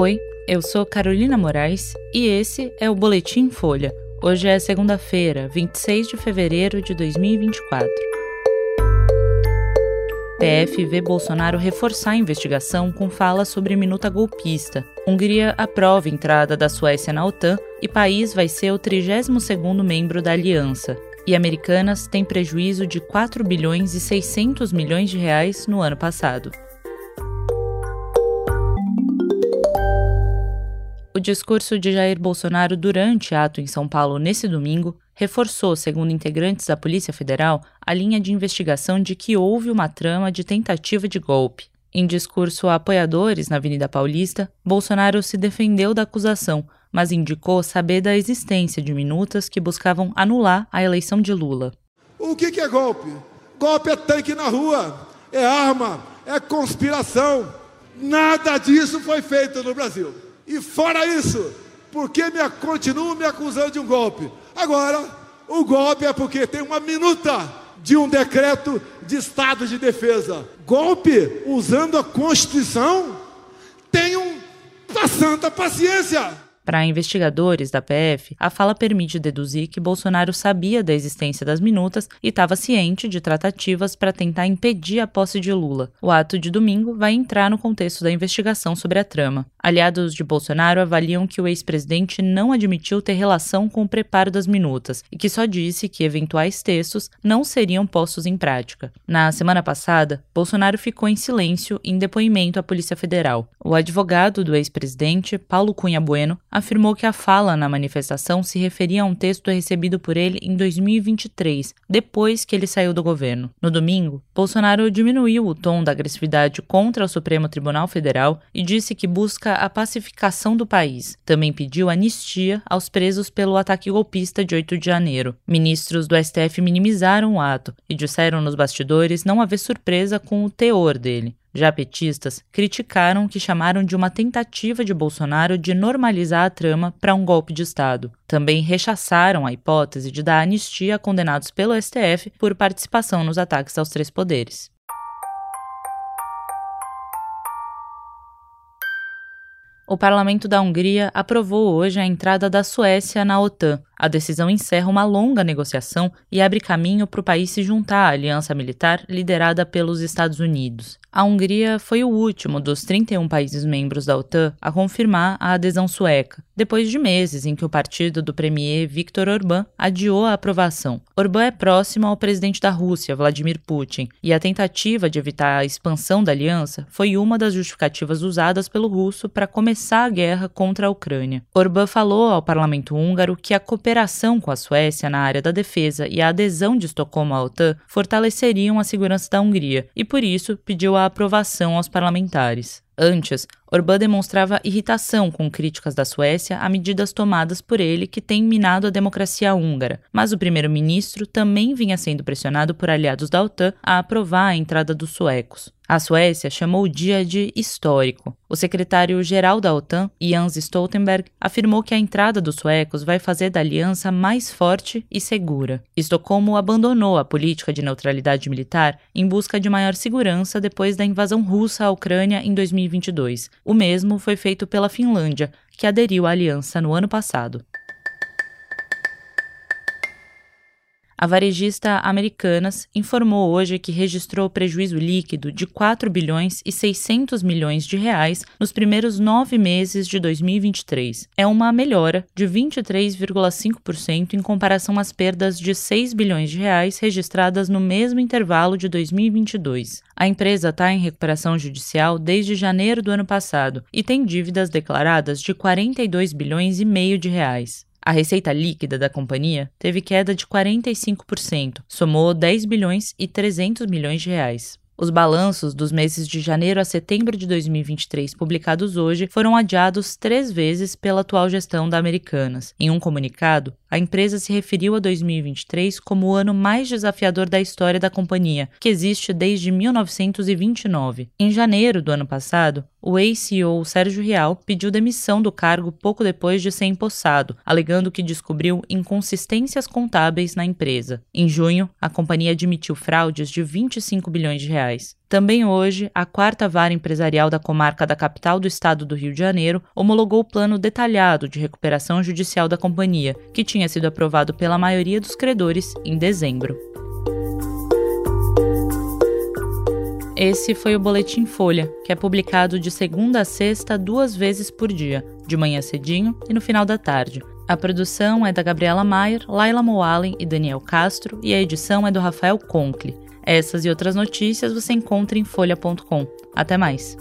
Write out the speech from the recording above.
Oi, eu sou Carolina Moraes e esse é o Boletim Folha. Hoje é segunda-feira, 26 de fevereiro de 2024. PF vê Bolsonaro reforçar a investigação com fala sobre minuta golpista. Hungria aprova a entrada da Suécia na OTAN e país vai ser o 32º membro da aliança. E Americanas tem prejuízo de 4 bilhões e 600 milhões de reais no ano passado. O discurso de Jair Bolsonaro durante ato em São Paulo nesse domingo reforçou, segundo integrantes da Polícia Federal, a linha de investigação de que houve uma trama de tentativa de golpe. Em discurso a apoiadores na Avenida Paulista, Bolsonaro se defendeu da acusação, mas indicou saber da existência de minutas que buscavam anular a eleição de Lula. O que, é golpe? Golpe é tanque na rua, é arma, é conspiração. Nada disso foi feito no Brasil. E fora isso, por que me, continuam me acusando de um golpe? Agora, o golpe é porque tem uma minuta de um decreto de estado de defesa. Golpe usando a Constituição? Tenham a santa paciência. Para investigadores da PF, a fala permite deduzir que Bolsonaro sabia da existência das minutas e estava ciente de tratativas para tentar impedir a posse de Lula. O ato de domingo vai entrar no contexto da investigação sobre a trama. Aliados de Bolsonaro avaliam que o ex-presidente não admitiu ter relação com o preparo das minutas e que só disse que eventuais textos não seriam postos em prática. Na semana passada, Bolsonaro ficou em silêncio em depoimento à Polícia Federal. O advogado do ex-presidente, Paulo Cunha Bueno, afirmou que a fala na manifestação se referia a um texto recebido por ele em 2023, depois que ele saiu do governo. No domingo, Bolsonaro diminuiu o tom da agressividade contra o Supremo Tribunal Federal e disse que busca a pacificação do país. Também pediu anistia aos presos pelo ataque golpista de 8 de janeiro. Ministros do STF minimizaram o ato e disseram nos bastidores não haver surpresa com o teor dele. Já petistas criticaram o que chamaram de uma tentativa de Bolsonaro de normalizar a trama para um golpe de Estado. Também rechaçaram a hipótese de dar anistia a condenados pelo STF por participação nos ataques aos três poderes. O parlamento da Hungria aprovou hoje a entrada da Suécia na OTAN. A decisão encerra uma longa negociação e abre caminho para o país se juntar à aliança militar liderada pelos Estados Unidos. A Hungria foi o último dos 31 países membros da OTAN a confirmar a adesão sueca, depois de meses em que o partido do premier Viktor Orbán adiou a aprovação. Orbán é próximo ao presidente da Rússia, Vladimir Putin, e a tentativa de evitar a expansão da aliança foi uma das justificativas usadas pelo russo para começar a guerra contra a Ucrânia. Orbán falou ao parlamento húngaro que a cooperação com a Suécia na área da defesa e a adesão de Estocolmo à OTAN fortaleceriam a segurança da Hungria e, por isso, pediu a aprovação aos parlamentares. Antes, Orbán demonstrava irritação com críticas da Suécia a medidas tomadas por ele que têm minado a democracia húngara, mas o primeiro-ministro também vinha sendo pressionado por aliados da OTAN a aprovar a entrada dos suecos. A Suécia chamou o dia de histórico. O secretário-geral da OTAN, Jens Stoltenberg, afirmou que a entrada dos suecos vai fazer da aliança mais forte e segura. Estocolmo abandonou a política de neutralidade militar em busca de maior segurança depois da invasão russa à Ucrânia em 2022. O mesmo foi feito pela Finlândia, que aderiu à aliança no ano passado. A varejista Americanas informou hoje que registrou prejuízo líquido de 4 bilhões e 600 milhões de reais nos primeiros nove meses de 2023. É uma melhora de 23,5% em comparação às perdas de 6 bilhões de reais registradas no mesmo intervalo de 2022. A empresa está em recuperação judicial desde janeiro do ano passado e tem dívidas declaradas de 42 bilhões e meio de reais. A receita líquida da companhia teve queda de 45%, somou 10 bilhões e 300 milhões de reais. Os balanços dos meses de janeiro a setembro de 2023, publicados hoje, foram adiados três vezes pela atual gestão da Americanas. Em um comunicado, a empresa se referiu a 2023 como o ano mais desafiador da história da companhia, que existe desde 1929. Em janeiro do ano passado, o ex-CEO Sérgio Real pediu demissão do cargo pouco depois de ser empossado, alegando que descobriu inconsistências contábeis na empresa. Em junho, a companhia admitiu fraudes de 25 bilhões de reais judiciais. Também hoje, a quarta vara empresarial da comarca da capital do estado do Rio de Janeiro homologou o plano detalhado de recuperação judicial da companhia, que tinha sido aprovado pela maioria dos credores em dezembro. Esse foi o Boletim Folha, que é publicado de segunda a sexta duas vezes por dia, de manhã cedinho e no final da tarde. A produção é da Gabriela Maier, Laila Moalen e Daniel Castro e a edição é do Rafael Conkle. Essas e outras notícias você encontra em folha.com. Até mais!